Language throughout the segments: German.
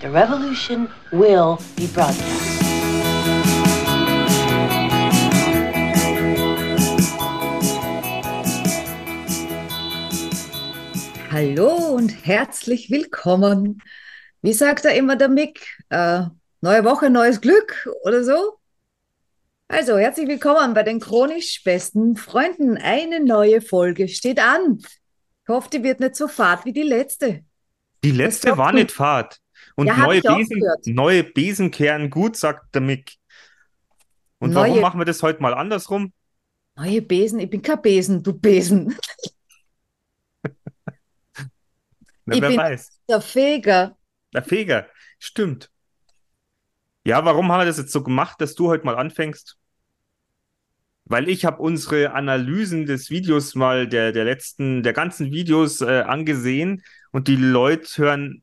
The revolution will be broadcast. Hallo und herzlich willkommen. Wie sagt er immer der Mick? Äh, neue Woche, neues Glück oder so? Also, herzlich willkommen bei den chronisch besten Freunden. Eine neue Folge steht an. Ich hoffe, die wird nicht so fad wie die letzte. Die letzte war nicht fad. Und Ja, neue, Besen, neue Besen kehren gut, sagt der Mick. Und warum Neue- machen wir das heute mal andersrum? Neue Besen, ich bin kein Besen, du Besen. Na, Ich wer bin- weiß. Der Feger. Der Feger. Stimmt. Ja, warum haben wir das jetzt so gemacht, dass du heute mal anfängst? Weil ich habe unsere Analysen des Videos mal, der, der letzten, der ganzen Videos äh, angesehen und die Leute hören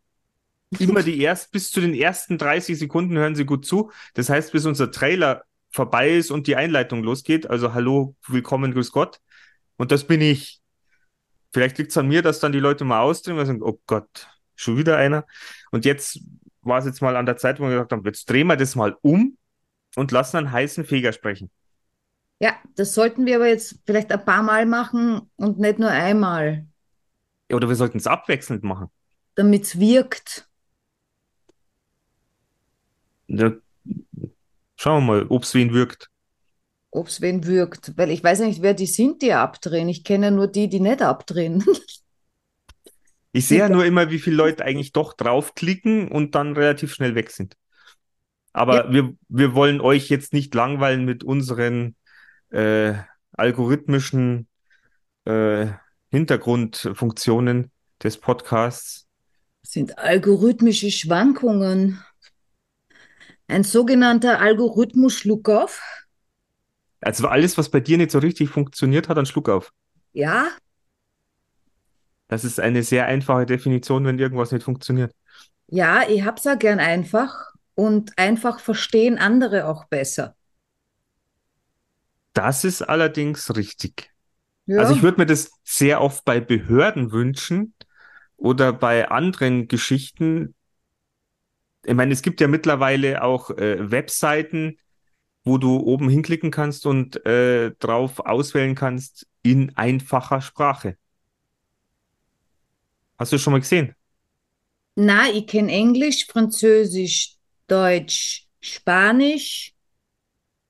immer die erst, bis zu den ersten 30 Sekunden hören sie gut zu. Das heißt, bis unser Trailer vorbei ist und die Einleitung losgeht. Also hallo, willkommen, grüß Gott. Und das bin ich. Vielleicht liegt es an mir, dass dann die Leute mal ausdrehen und sagen, oh Gott, schon wieder einer. Und jetzt war es jetzt mal an der Zeit, wo wir gesagt haben, jetzt drehen wir das mal um und lassen einen heißen Feger sprechen. Ja, das sollten wir aber jetzt vielleicht ein paar Mal machen und nicht nur einmal, Ja, Oder wir sollten es abwechselnd machen. damit es wirkt. Ja, schauen wir mal, ob es wen wirkt. Ob es wen wirkt. Weil ich weiß nicht, wer die sind, die abdrehen. Ich kenne nur die, die nicht abdrehen. Ich sehe ja nur immer, wie viele Leute eigentlich doch draufklicken und dann relativ schnell weg sind. Aber Ja. wir, wir wollen euch jetzt nicht langweilen mit unseren äh, algorithmischen äh, Hintergrundfunktionen des Podcasts. Das sind algorithmische Schwankungen. Ein sogenannter Algorithmus-Schluckauf. Also alles, was bei dir nicht so richtig funktioniert hat, dann Schluck auf. Ja, Das ist eine sehr einfache Definition, wenn irgendwas nicht funktioniert. ja, ich hab's ja gern einfach und einfach verstehen andere auch besser. Das ist allerdings richtig. Ja, Also ich würde mir das sehr oft bei Behörden wünschen oder bei anderen Geschichten. Ich meine, es gibt ja mittlerweile auch äh, Webseiten, wo du oben hinklicken kannst und äh, drauf auswählen kannst in einfacher Sprache. Hast du das schon mal gesehen? na, ich kenn Englisch, Französisch, Deutsch, Spanisch.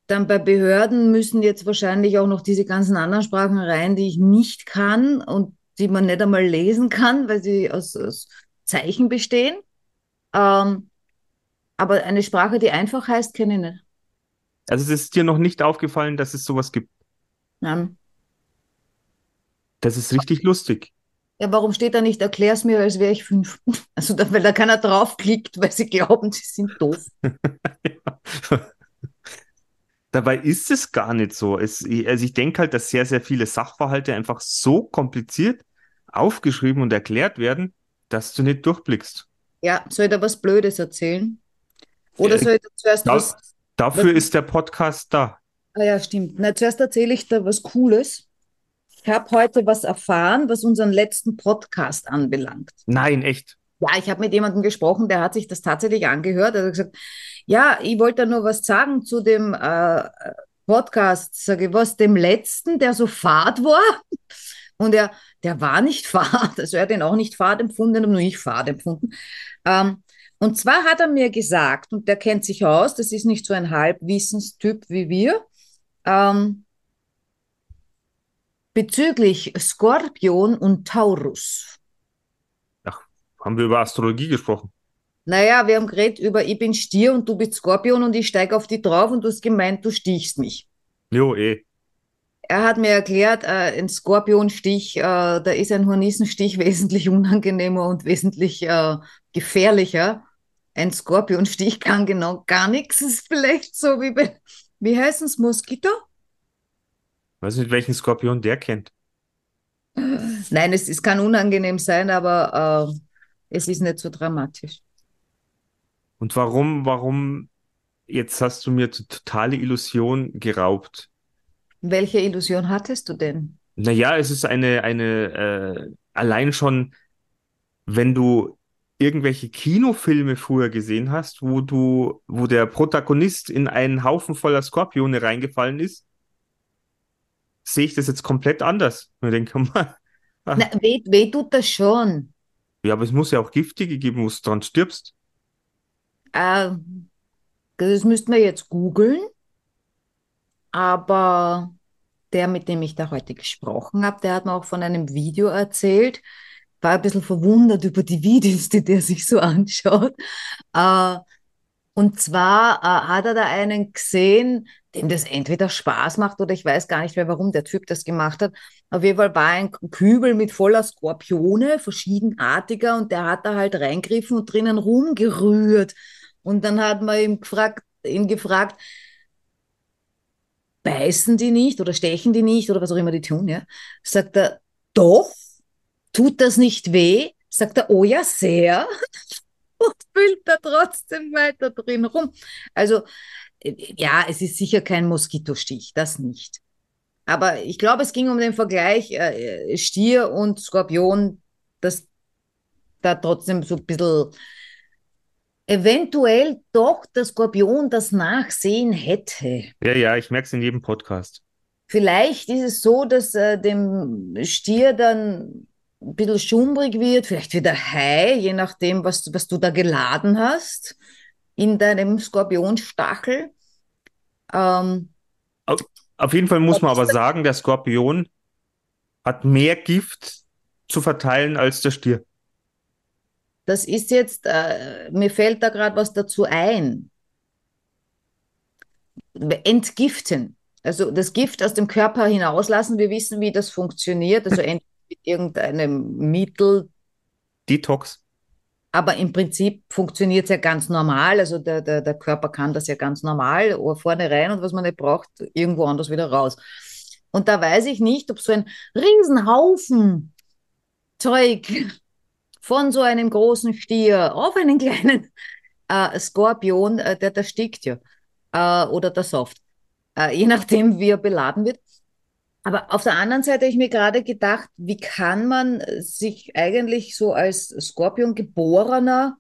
Dann bei Behörden müssen jetzt wahrscheinlich auch noch diese ganzen anderen Sprachen rein, die ich nicht kann und die man nicht einmal lesen kann, weil sie aus, aus Zeichen bestehen. Ähm, aber eine Sprache, die einfach heißt, kenne ich nicht. Also es ist dir noch nicht aufgefallen, dass es sowas gibt. Nein. Das ist richtig lustig. Ja, warum steht da nicht, erklär's mir, als wäre ich fünf? Also, da, weil da keiner draufklickt, weil sie glauben, sie sind doof. Dabei ist es gar nicht so. Es, also ich denke halt, dass sehr, sehr viele Sachverhalte einfach so kompliziert aufgeschrieben und erklärt werden, dass du nicht durchblickst. Ja, soll ich da was Blödes erzählen? Oder soll ich zuerst da- was? Dafür Was- ist der Podcast da. Ah ja, stimmt. Na, zuerst erzähle ich da was Cooles. Ich habe heute was erfahren, was unseren letzten Podcast anbelangt. Nein, echt. Ja, ich habe mit jemandem gesprochen, der hat sich das tatsächlich angehört. Er hat gesagt, ja, ich wollte da nur was sagen zu dem äh, Podcast, sage ich was, dem letzten, der so fad war. Und er, der war nicht fad, also er hat ihn auch nicht fad empfunden, aber nur ich fad empfunden. Ähm, und zwar hat er mir gesagt, und der kennt sich aus, das ist nicht so ein Halbwissenstyp wie wir, ähm, bezüglich Skorpion und Taurus. Haben wir über Astrologie gesprochen? Naja, wir haben geredet über, ich bin Stier und du bist Skorpion und ich steige auf die drauf und du hast gemeint, du stichst mich. Jo, eh. Er hat mir erklärt, äh, ein Skorpionstich, äh, da ist ein Hornissenstich wesentlich unangenehmer und wesentlich äh, gefährlicher. Ein Skorpionstich kann genau gar nichts. Es ist vielleicht so wie bei, wie heißt es, Moskito? Weiß nicht, welchen Skorpion der kennt. Nein, es, es kann unangenehm sein, aber äh, es ist nicht so dramatisch. Und warum, warum, jetzt hast du mir die totale Illusion geraubt. Welche Illusion hattest du denn? Naja, es ist eine, eine, äh, allein schon, wenn du irgendwelche Kinofilme früher gesehen hast, wo du, wo der Protagonist in einen Haufen voller Skorpione reingefallen ist, sehe ich das jetzt komplett anders. Ich denke mal, ah, Na, weh, weh tut das schon. ja, aber es muss ja auch giftige geben, wo du dran stirbst. Äh, das müssten wir jetzt googeln. Aber der, mit dem ich da heute gesprochen habe, der hat mir auch von einem Video erzählt. War ein bisschen verwundert über die Videos, die der sich so anschaut. Äh, und zwar äh, hat er da einen gesehen, dem das entweder Spaß macht oder ich weiß gar nicht mehr, warum der Typ das gemacht hat. Auf jeden Fall war ein Kübel mit voller Skorpione, verschiedenartiger, und der hat da halt reingriffen und drinnen rumgerührt. Und dann hat man ihn gefragt, ihn gefragt, beißen die nicht oder stechen die nicht oder was auch immer die tun, ja? Sagt er, doch, tut das nicht weh? Sagt er, oh ja, sehr. Und füllt da trotzdem weiter drin rum. Also, äh, ja, es ist sicher kein Moskitostich, das nicht. Aber ich glaube, es ging um den Vergleich äh, Stier und Skorpion, dass da trotzdem so ein bisschen eventuell doch der Skorpion das Nachsehen hätte. Ja, ja, ich merke es in jedem Podcast. Vielleicht ist es so, dass äh, dem Stier dann ein bisschen schummrig wird, vielleicht wieder Hai, je nachdem, was, was du da geladen hast in deinem Skorpionstachel. Ähm, Auf, auf jeden Fall muss man aber sagen, der Skorpion hat mehr Gift zu verteilen als der Stier. das ist jetzt, äh, mir fällt da gerade was dazu ein. Entgiften. Also das Gift aus dem Körper hinauslassen. Wir wissen, wie das funktioniert. Also entweder mit irgendeinem Mittel, Detox. aber im Prinzip funktioniert es ja ganz normal. Also der, der, der Körper kann das ja ganz normal, vorne rein und was man nicht braucht, irgendwo anders wieder raus. Und da weiß ich nicht, ob so ein Riesenhaufen Zeug von so einem großen Stier auf einen kleinen äh, Skorpion, äh, der, der stickt ja, äh, oder der Soft, äh, je nachdem, wie er beladen wird. Aber auf der anderen Seite habe ich mir gerade gedacht, wie kann man äh, sich eigentlich so als Skorpion-Geborener,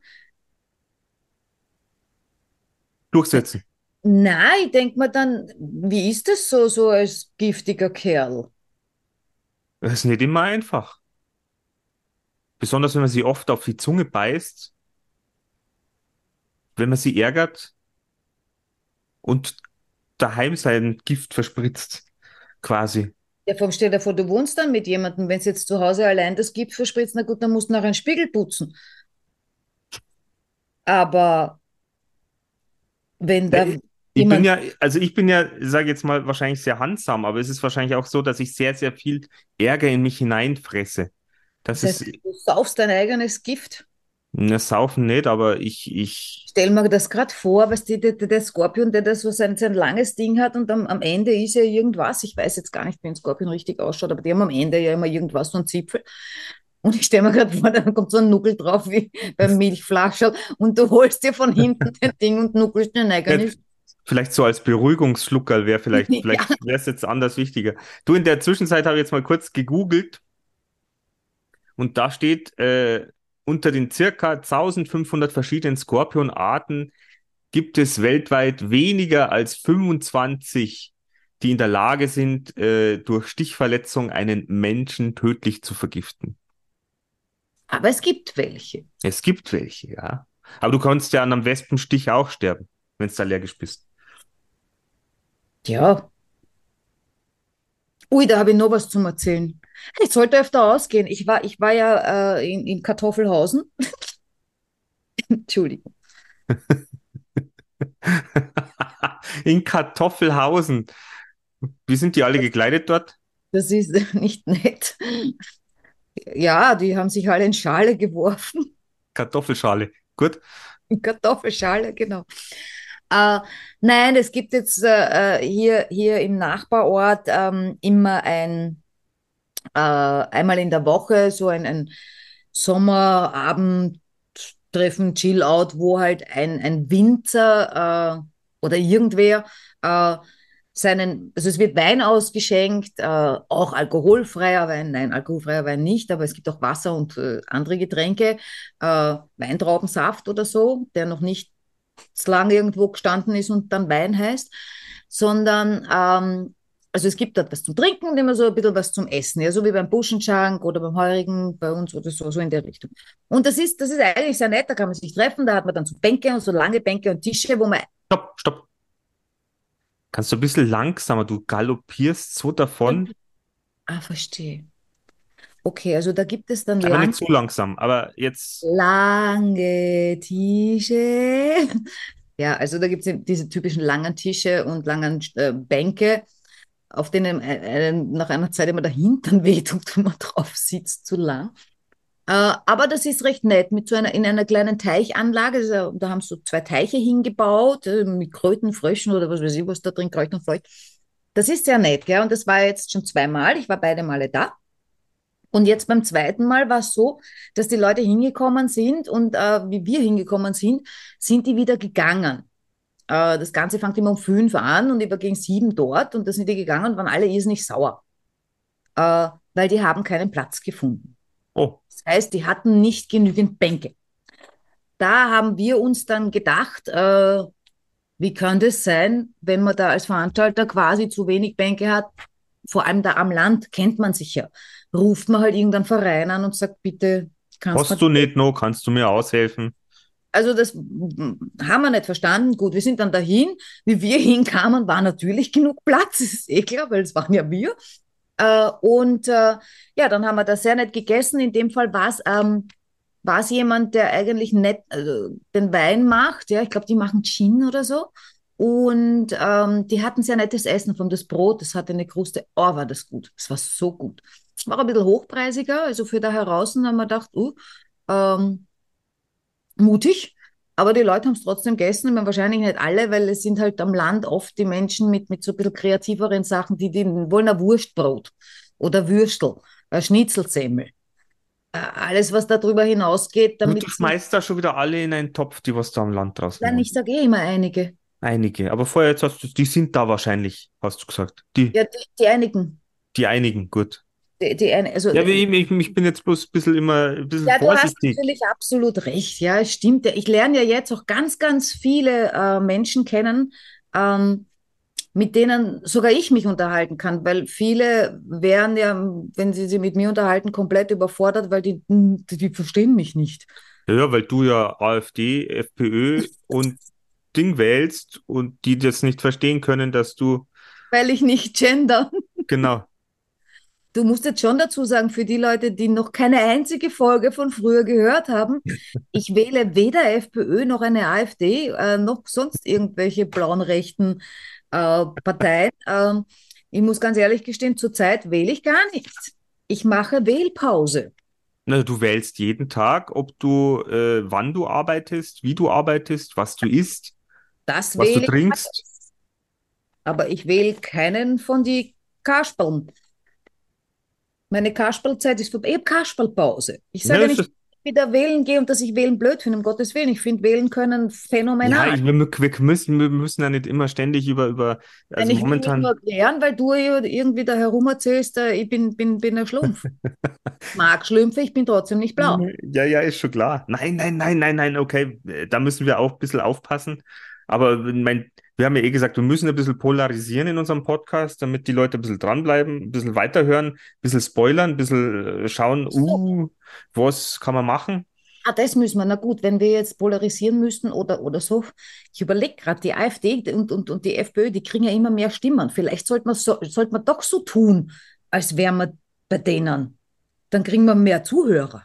Durchsetzen. nein, ich denke mir dann, wie ist das so, so als giftiger Kerl? Das ist nicht immer einfach. Besonders wenn man sie oft auf die Zunge beißt, wenn man sie ärgert und daheim sein Gift verspritzt, quasi. Ja, vom stell dir vor, du wohnst dann mit jemandem, wenn es jetzt zu Hause allein das Gift verspritzt, na gut, dann musst du nachher einen Spiegel putzen. Aber wenn da Ich jemand, bin ja, also ich bin ja, sage jetzt mal, wahrscheinlich sehr handsam, aber es ist wahrscheinlich auch so, dass ich sehr, sehr viel Ärger in mich hineinfresse. Das das ist, heißt, du saufst dein eigenes Gift. Ne, Saufen nicht, aber ich, ich, Stell mir das gerade vor, was die, der, der Skorpion, der das so sein, sein langes Ding hat und am, am Ende ist ja irgendwas, ich weiß jetzt gar nicht, wie ein Skorpion richtig ausschaut, aber die haben am Ende ja immer irgendwas, so ein Zipfel. Und ich stelle mir gerade vor, dann kommt so ein Nuckel drauf wie beim Milchflascherl und du holst dir von hinten den Ding und nuckelst dein eigenes. vielleicht so als Beruhigungsschluckerl wäre vielleicht, Ja. vielleicht wäre es jetzt anders wichtiger. Du, in der Zwischenzeit habe ich jetzt mal kurz gegoogelt und da steht, äh, unter den circa 1500 verschiedenen Skorpionarten gibt es weltweit weniger als 25, die in der Lage sind, äh, durch Stichverletzung einen Menschen tödlich zu vergiften. Aber es gibt welche. Es gibt welche, ja. Aber du kannst ja an einem Wespenstich auch sterben, wenn du allergisch bist. Ja. Ui, da habe ich noch was zum Erzählen. Ich sollte öfter ausgehen. Ich war, ich war ja äh, in, in Kartoffelhausen. Entschuldigung. In Kartoffelhausen. Wie sind die alle gekleidet dort? Das ist nicht nett. Ja, die haben sich alle in Schale geworfen. Kartoffelschale. Gut. Kartoffelschale, genau. Äh, nein, es gibt jetzt äh, äh, hier, hier im Nachbarort ähm, immer ein, äh, einmal in der Woche so ein, ein Sommerabendtreffen, Chill-Out, wo halt ein, ein Winzer äh, oder irgendwer äh, seinen, also es wird Wein ausgeschenkt, äh, auch alkoholfreier Wein, nein, alkoholfreier Wein nicht, aber es gibt auch Wasser und äh, andere Getränke, äh, Weintraubensaft oder so, der noch nicht zu lange irgendwo gestanden ist und dann Wein heißt, sondern ähm, also es gibt dort was zum Trinken und immer so ein bisschen was zum Essen, ja, so wie beim Buschenschank oder beim Heurigen bei uns oder so, so in der Richtung. Und das ist, das ist eigentlich sehr nett, da kann man sich treffen, da hat man dann so Bänke und so lange Bänke und Tische, wo man. Stopp, stopp. Kannst du ein bisschen langsamer, du galoppierst so davon. Ah, verstehe. Okay, also da gibt es dann Aber lang, nicht zu langsam, aber jetzt. lange Tische. Ja, also da gibt es diese typischen langen Tische und langen äh, Bänke, auf denen äh, äh, nach einer Zeit immer der Hintern wehtut, wenn man drauf sitzt, zu lang. Äh, aber das ist recht nett, mit so einer, in einer kleinen Teichanlage. Ja- Da haben sie so zwei Teiche hingebaut, äh, mit Kröten, Fröschen oder was weiß ich, was da drin kreucht und fleucht. Das ist sehr nett, gell? Und das war jetzt schon zweimal. Ich war beide Male da. Und jetzt beim zweiten Mal war es so, dass die Leute hingekommen sind und äh, wie wir hingekommen sind, sind die wieder gegangen. Äh, das Ganze fängt immer um fünf an und über gegen sieben dort und da sind die gegangen und waren alle irrsinnig sauer, äh, weil die haben keinen Platz gefunden. Oh, Das heißt, die hatten nicht genügend Bänke. Da haben wir uns dann gedacht, äh, wie könnte es sein, wenn man da als Veranstalter quasi zu wenig Bänke hat, vor allem da am Land kennt man sich ja, ruft man halt irgendeinen Verein an und sagt, bitte, kannst hast du nicht noch? Kannst du mir aushelfen? also das haben wir nicht verstanden. Gut, wir sind dann dahin. Wie wir hinkamen, war natürlich genug Platz. Das ist eh klar, weil es waren ja wir. Äh, und äh, ja, dann haben wir das sehr nett gegessen. In dem Fall war es ähm, jemand, der eigentlich nett also den Wein macht. Ja, ich glaube, die machen Gin oder so. Und ähm, die hatten sehr nettes Essen von das Brot. Das hatte eine Kruste. Oh, war das gut. Es war so gut. War ein bisschen hochpreisiger. Also für da heraus haben wir gedacht, uh, ähm, mutig, aber die Leute haben es trotzdem gegessen. Ich meine, wahrscheinlich nicht alle, weil es sind halt am Land oft die Menschen mit, mit so ein bisschen kreativeren Sachen, die, die wollen ein Wurstbrot oder Würstel, ein Schnitzelsemmel. Alles, was darüber hinausgeht, damit du schmeißt da schon wieder alle in einen Topf, die was da am Land draußen Nein, ich sage eh immer einige. Einige. Aber vorher jetzt hast du, die sind da wahrscheinlich, hast du gesagt. Die, Ja, die, die einigen. die einigen, gut. Die, die eine, also, Ja, ich, ich, ich bin jetzt bloß ein bisschen immer ein bisschen Ja, du hast vorsichtig. natürlich absolut recht. Ja, es stimmt. Ich lerne ja jetzt auch ganz, ganz viele äh, Menschen kennen, ähm, mit denen sogar ich mich unterhalten kann, weil viele wären ja, wenn sie sich mit mir unterhalten, komplett überfordert, weil die, die, die verstehen mich nicht. Ja, ja, weil du ja AfD, FPÖ und Ding wählst und die das nicht verstehen können, dass du, Weil ich nicht gender. genau, Du musst jetzt schon dazu sagen, für die Leute, die noch keine einzige Folge von früher gehört haben, ich wähle weder FPÖ noch eine AfD, äh, noch sonst irgendwelche blauen rechten äh, Parteien. Ähm, ich muss ganz ehrlich gestehen, zurzeit wähle ich gar nichts. Ich mache Wählpause. na, du wählst jeden Tag, ob du, äh, wann du arbeitest, wie du arbeitest, was du isst, Das was du wähle ich. trinkst. Aber ich wähle keinen von die Kasperln. Meine Kasperlzeit ist vorbei. Ich habe Kasperlpause. Ich sage Ja, nicht, das dass ich wieder wählen gehe und dass ich wählen blöd finde, um Gottes Willen. Ich finde wählen können phänomenal. Ja, ich, wir, wir müssen, wir müssen ja nicht immer ständig über, über, also ich will momentan, nur erklären, weil du irgendwie da herum erzählst, äh, ich bin, bin, bin ein Schlumpf. Mag Schlümpfe, ich bin trotzdem nicht blau. Ja, ja, ist schon klar. Nein, nein, nein, nein, nein, okay, äh, da müssen wir auch ein bisschen aufpassen. Aber mein, wir haben ja eh gesagt, wir müssen ein bisschen polarisieren in unserem Podcast, damit die Leute ein bisschen dranbleiben, ein bisschen weiterhören, ein bisschen spoilern, ein bisschen äh, schauen, uh, was kann man machen? Ah, das müssen wir. Na gut, wenn wir jetzt polarisieren müssten oder, oder so. Ich überlege gerade, die AfD und, und, und die FPÖ, die kriegen ja immer mehr Stimmen. Vielleicht sollte man, so, sollte man doch so tun, als wären wir bei denen. Dann kriegen wir mehr Zuhörer.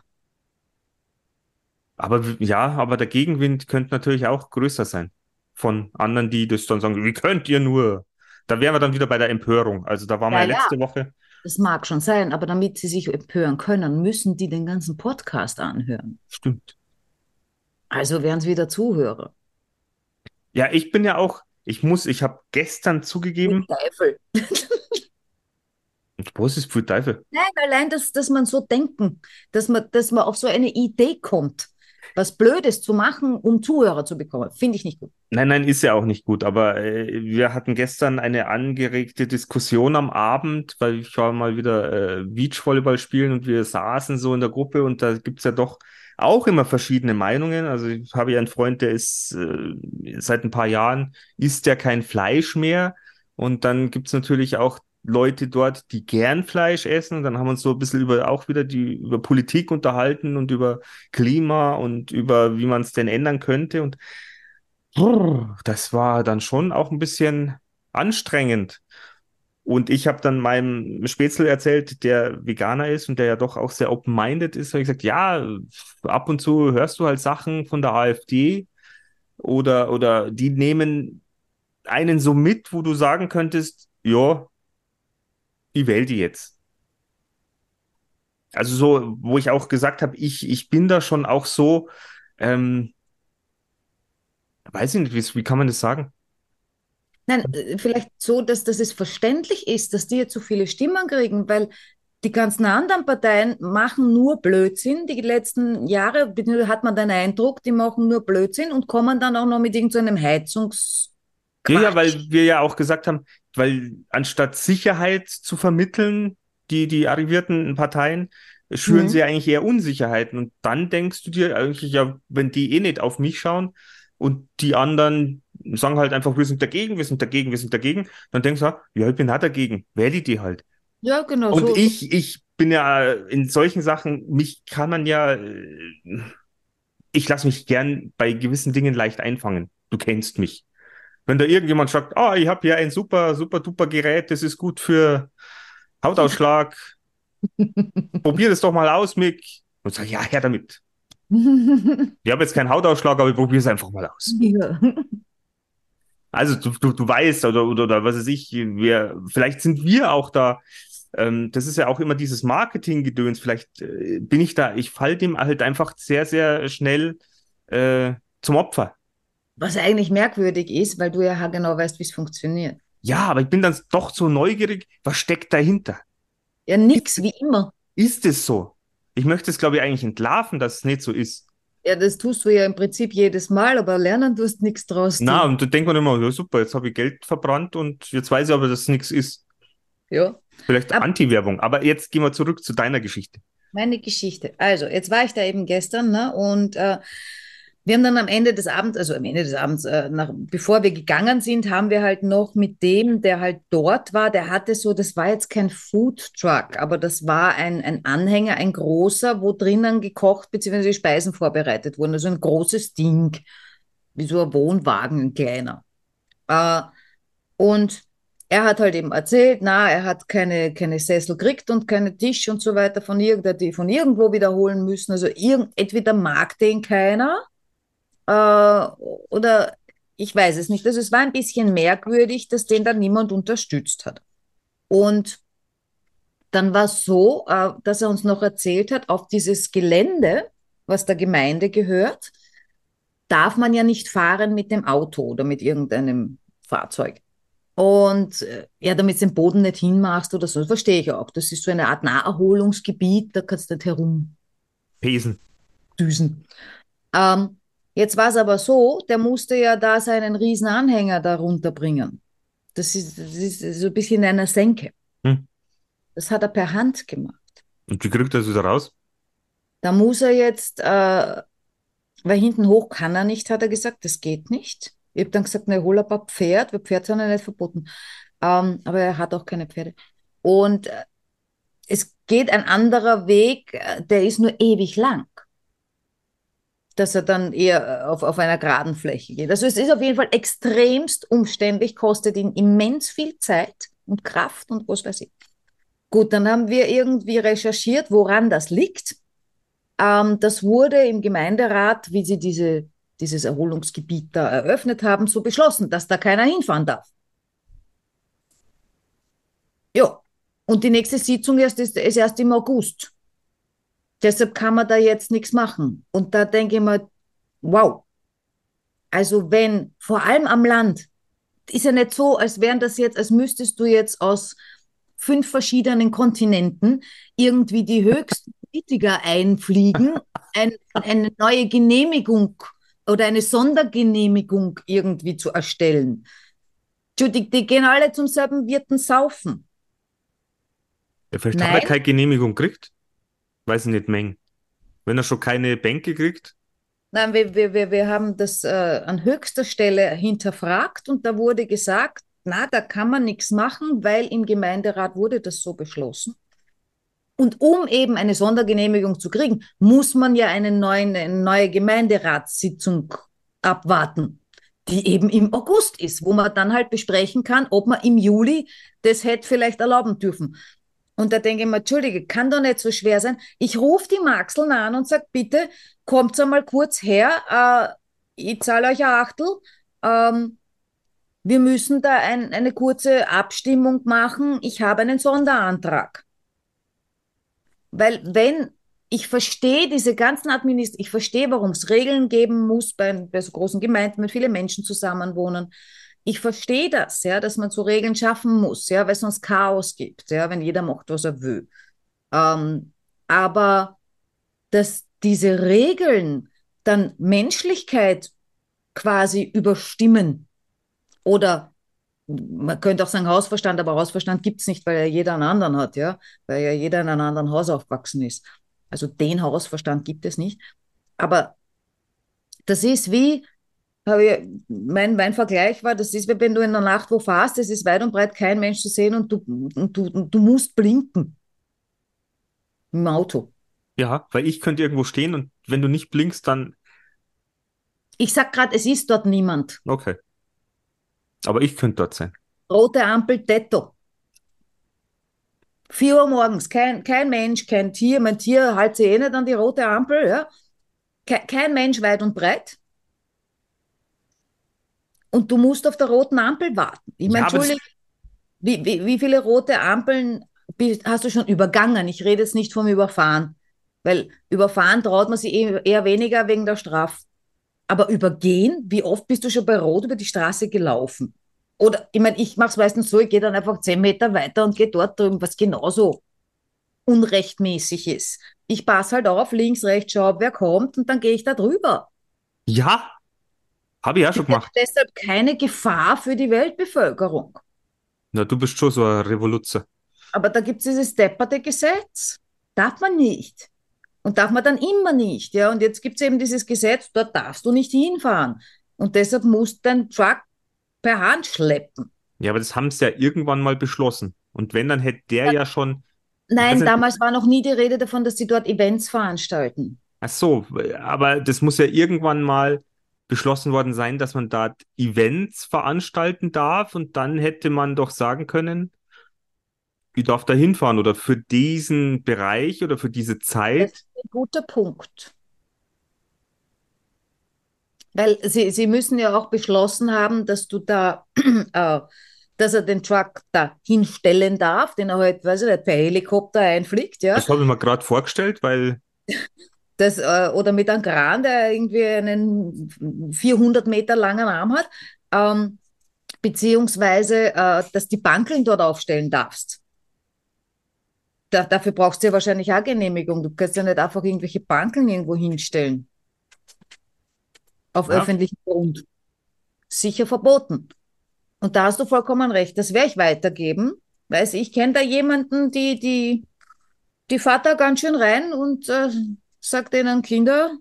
Aber ja, aber der Gegenwind könnte natürlich auch größer sein von anderen, die das dann sagen, wie könnt ihr nur? Da wären wir dann wieder bei der Empörung. Also da waren wir Ja, ja ja. letzte Woche. Das mag schon sein, aber damit sie sich empören können, müssen die den ganzen Podcast anhören. Stimmt. Also wären es wieder Zuhörer. Ja, ich bin ja auch, ich muss, ich habe gestern zugegeben, Teufel. was ist für Teufel? Nein, allein, dass, dass man so denken, dass man, dass man auf so eine Idee kommt. Was Blödes zu machen, um Zuhörer zu bekommen. Finde ich nicht gut. Nein, nein, ist ja auch nicht gut. Aber äh, wir hatten gestern eine angeregte Diskussion am Abend, weil ich war mal wieder äh, Beachvolleyball spielen und wir saßen so in der Gruppe und da gibt's ja doch auch immer verschiedene Meinungen. Also ich habe ja einen Freund, der ist äh, seit ein paar Jahren, isst ja kein Fleisch mehr. Und dann gibt's natürlich auch Leute dort, die gern Fleisch essen. Dann haben wir uns so ein bisschen über auch wieder die über Politik unterhalten und über Klima und über wie man es denn ändern könnte. Und das war dann schon auch ein bisschen anstrengend. Und ich habe dann meinem Spätzle erzählt, der Veganer ist und der ja doch auch sehr open-minded ist, habe ich gesagt, ja, ab und zu hörst du halt Sachen von der AfD oder, oder die nehmen einen so mit, wo du sagen könntest, ja, ich wähle die jetzt. Also so, wo ich auch gesagt habe, ich, ich bin da schon auch so, ähm, weiß ich nicht, wie, wie kann man das sagen? Nein, äh, vielleicht so, dass, dass es verständlich ist, dass die jetzt so viele Stimmen kriegen, weil die ganzen anderen Parteien machen nur Blödsinn. Die letzten Jahre hat man den Eindruck, die machen nur Blödsinn und kommen dann auch noch mit irgendeinem so Heizungs. Ja, ja, weil wir ja auch gesagt haben, weil anstatt Sicherheit zu vermitteln, die, die arrivierten Parteien, schüren mhm. sie eigentlich eher Unsicherheiten. Und dann denkst du dir eigentlich, ja, wenn die eh nicht auf mich schauen und die anderen sagen halt einfach, wir sind dagegen, wir sind dagegen, wir sind dagegen, dann denkst du, ja, ich bin auch dagegen, wähle die halt. Ja, genau. Und so. ich, ich bin ja in solchen Sachen, mich kann man ja, ich lasse mich gern bei gewissen Dingen leicht einfangen. Du kennst mich. Wenn da irgendjemand sagt, ah, oh, ich habe hier ein super, super duper Gerät, das ist gut für Hautausschlag. Probier das doch mal aus, Mick. Und sag, ja, her damit. ich habe jetzt keinen Hautausschlag, aber ich probiere es einfach mal aus. Ja. Also du, du, du weißt oder, oder, oder was weiß ich, wir, vielleicht sind wir auch da. Ähm, das ist ja auch immer dieses Marketing-Gedöns. Vielleicht äh, bin ich da, ich falle dem halt einfach sehr, sehr schnell äh, zum Opfer. Was eigentlich merkwürdig ist, weil du ja genau weißt, wie es funktioniert. Ja, aber ich bin dann doch so neugierig, was steckt dahinter? Ja, nix, wie immer. Ist es so? Ich möchte es, glaube ich, eigentlich entlarven, dass es nicht so ist. Ja, das tust du ja im Prinzip jedes Mal, aber lernen tust nichts draus. Na, und da denkt man immer, ja super, jetzt habe ich Geld verbrannt und jetzt weiß ich aber, dass es nichts ist. Ja. Vielleicht Anti-Werbung. Aber jetzt gehen wir zurück zu deiner Geschichte. Meine Geschichte. Also, jetzt war ich da eben gestern ne, und äh, wir haben dann am Ende des Abends, also am Ende des Abends, äh, nach, bevor wir gegangen sind, haben wir halt noch mit dem, der halt dort war, der hatte so, das war jetzt kein Food Truck, aber das war ein, ein Anhänger, ein großer, wo drinnen gekocht bzw. Speisen vorbereitet wurden. Also ein großes Ding, wie so ein Wohnwagen, ein kleiner. Äh, und er hat halt eben erzählt, na, er hat keine, keine Sessel gekriegt und keine Tisch und so weiter von, irgend, von irgendwo wiederholen müssen. Also irgend, entweder mag den keiner oder ich weiß es nicht. Also es war ein bisschen merkwürdig, dass den dann niemand unterstützt hat. Und dann war es so, äh, dass er uns noch erzählt hat, auf dieses Gelände, was der Gemeinde gehört, darf man ja nicht fahren mit dem Auto oder mit irgendeinem Fahrzeug. Und äh, ja, damit du den Boden nicht hinmachst oder so, das verstehe ich auch. Das ist so eine Art Naherholungsgebiet, da kannst du nicht herum. Pesen. Düsen. Ähm, Jetzt war es aber so, der musste ja da seinen riesen Anhänger darunter bringen. Das ist, das ist so ein bisschen in einer Senke. Hm. Das hat er per Hand gemacht. Und wie kriegt er das wieder raus? Da muss er jetzt, äh, weil hinten hoch kann er nicht, hat er gesagt, das geht nicht. Ich habe dann gesagt, ne, hol ein paar Pferd, weil Pferd sind ja nicht verboten. Ähm, aber er hat auch keine Pferde. Und äh, es geht ein anderer Weg, äh, der ist nur ewig lang dass er dann eher äh, auf, auf einer geraden Fläche geht. Also es ist auf jeden Fall extremst umständlich, kostet ihn immens viel Zeit und Kraft und was weiß ich. Gut, dann haben wir irgendwie recherchiert, woran das liegt. Ähm, das wurde im Gemeinderat, wie sie diese, dieses Erholungsgebiet da eröffnet haben, so beschlossen, dass da keiner hinfahren darf. Ja, und die nächste Sitzung erst ist, ist erst im August. Deshalb kann man da jetzt nichts machen. Und da denke ich mir, wow. Also wenn, vor allem am Land, ist ja nicht so, als wären das jetzt, als müsstest du jetzt aus fünf verschiedenen Kontinenten irgendwie die höchsten Politiker einfliegen, ein, eine neue Genehmigung oder eine Sondergenehmigung irgendwie zu erstellen. Die, die gehen alle zum selben Wirten saufen. Ja, vielleicht Nein. hat er keine Genehmigung gekriegt. Weiß ich nicht, Meng. Wenn er schon keine Bänke kriegt. Nein, wir, wir, wir haben das äh, an höchster Stelle hinterfragt und da wurde gesagt, na, da kann man nichts machen, weil im Gemeinderat wurde das so beschlossen. Und um eben eine Sondergenehmigung zu kriegen, muss man ja eine neue, eine neue Gemeinderatssitzung abwarten, die eben im August ist, wo man dann halt besprechen kann, ob man im Juli das hätte vielleicht erlauben dürfen. Und da denke ich mir, Entschuldige, kann doch nicht so schwer sein. Ich rufe die Maxeln an und sage, bitte, kommt einmal kurz her, äh, ich zahle euch ein Achtel. Ähm, wir müssen da ein, eine kurze Abstimmung machen. Ich habe einen Sonderantrag. Weil wenn ich verstehe diese ganzen Administrationen, ich verstehe, warum es Regeln geben muss bei, bei so großen Gemeinden, wenn viele Menschen zusammenwohnen ich verstehe das, ja, dass man so Regeln schaffen muss, ja, weil es sonst Chaos gibt, ja, wenn jeder macht, was er will. Ähm, aber dass diese Regeln dann Menschlichkeit quasi überstimmen oder man könnte auch sagen Hausverstand, aber Hausverstand gibt es nicht, weil ja jeder einen anderen hat, ja, weil ja jeder in einem anderen Haus aufgewachsen ist. Also den Hausverstand gibt es nicht. Aber das ist wie, habe mein, mein Vergleich war, das ist, wenn du in der Nacht wo fährst, es ist weit und breit kein Mensch zu sehen und du, und du, und du musst blinken. Im Auto. Ja, weil ich könnte irgendwo stehen und wenn du nicht blinkst, dann. Ich sag gerade, es ist dort niemand. Okay. Aber ich könnte dort sein. Rote Ampel, Tetto. 4 Uhr morgens, kein, kein Mensch, kein Tier. Mein Tier hält sich eh nicht an die rote Ampel. Ja? Kein, kein Mensch weit und breit und du musst auf der roten Ampel warten. Ich meine, ja, Entschuldigung, wie, wie, wie viele rote Ampeln hast du schon übergangen? Ich rede jetzt nicht vom Überfahren, weil überfahren traut man sich eh, eher weniger wegen der Strafe. Aber übergehen, wie oft bist du schon bei Rot über die Straße gelaufen? Oder, ich meine, ich mache es meistens so, ich gehe dann einfach zehn Meter weiter und gehe dort drüben, was genauso unrechtmäßig ist. Ich passe halt auf, links, rechts, schau, wer kommt und dann gehe ich da drüber. Ja, habe ich auch schon gemacht. Deshalb keine Gefahr für die Weltbevölkerung. Na, du bist schon so ein Revoluzer. Aber da gibt es dieses depperte Gesetz. Darf man nicht. Und darf man dann immer nicht. Ja? Und jetzt gibt es eben dieses Gesetz, dort darfst du nicht hinfahren. Und deshalb musst du dein Truck per Hand schleppen. Ja, aber das haben sie ja irgendwann mal beschlossen. Und wenn, dann hätte der ja, ja schon. Nein, damals war noch nie die Rede davon, dass sie dort Events veranstalten. Ach so, aber das muss ja irgendwann mal beschlossen worden sein, dass man da Events veranstalten darf und dann hätte man doch sagen können, ich darf da hinfahren oder für diesen Bereich oder für diese Zeit. Das ist ein guter Punkt. Weil sie, sie müssen ja auch beschlossen haben, dass du da, äh, dass er den Truck da hinstellen darf, den er halt, weiß ich nicht, per Helikopter einfliegt, ja. Das habe ich mir gerade vorgestellt, weil Das, äh, oder mit einem Kran, der irgendwie einen 400 Meter langen Arm hat, ähm, beziehungsweise, äh, dass die Bankeln dort aufstellen darfst. Da, dafür brauchst du ja wahrscheinlich auch Genehmigung. Du kannst ja nicht einfach irgendwelche Bankeln irgendwo hinstellen. Auf ja. öffentlichen Grund. Sicher verboten. Und da hast du vollkommen recht. Das werde ich weitergeben. Weiß ich kenne da jemanden, die, die, die fährt da ganz schön rein und äh, sagt denen Kinder,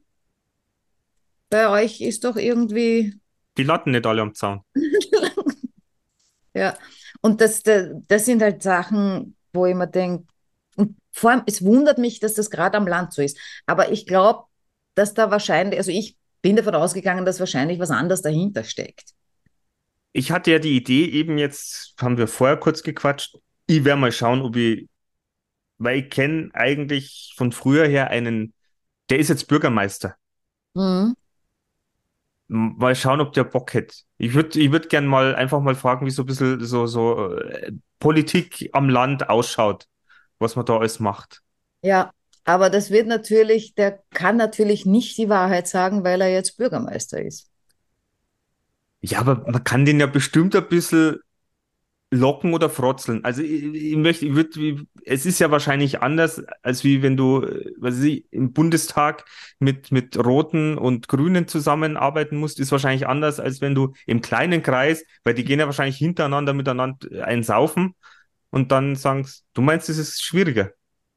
bei euch ist doch irgendwie. Die Latten nicht alle am Zaun. ja, und das, das sind halt Sachen, wo ich mir denke, und vor allem, es wundert mich, dass das gerade am Land so ist. Aber ich glaube, dass da wahrscheinlich, also ich bin davon ausgegangen, dass wahrscheinlich was anderes dahinter steckt. Ich hatte ja die Idee, eben jetzt haben wir vorher kurz gequatscht. Ich werde mal schauen, ob ich, weil ich kenne eigentlich von früher her einen der ist jetzt Bürgermeister. Mhm. Mal schauen, ob der Bock hätte. Ich würde ich würd gerne mal einfach mal fragen, wie so ein bisschen so, so äh, Politik am Land ausschaut, was man da alles macht. Ja, aber das wird natürlich, der kann natürlich nicht die Wahrheit sagen, weil er jetzt Bürgermeister ist. Ja, aber man kann den ja bestimmt ein bisschen locken oder frotzeln. Also ich, ich möchte, ich würde, es ist ja wahrscheinlich anders, als wie wenn du, was weiß ich, im Bundestag mit, mit Roten und Grünen zusammenarbeiten musst, ist wahrscheinlich anders, als wenn du im kleinen Kreis, weil die gehen ja wahrscheinlich hintereinander miteinander einsaufen und dann sagst, du meinst, es ist schwieriger.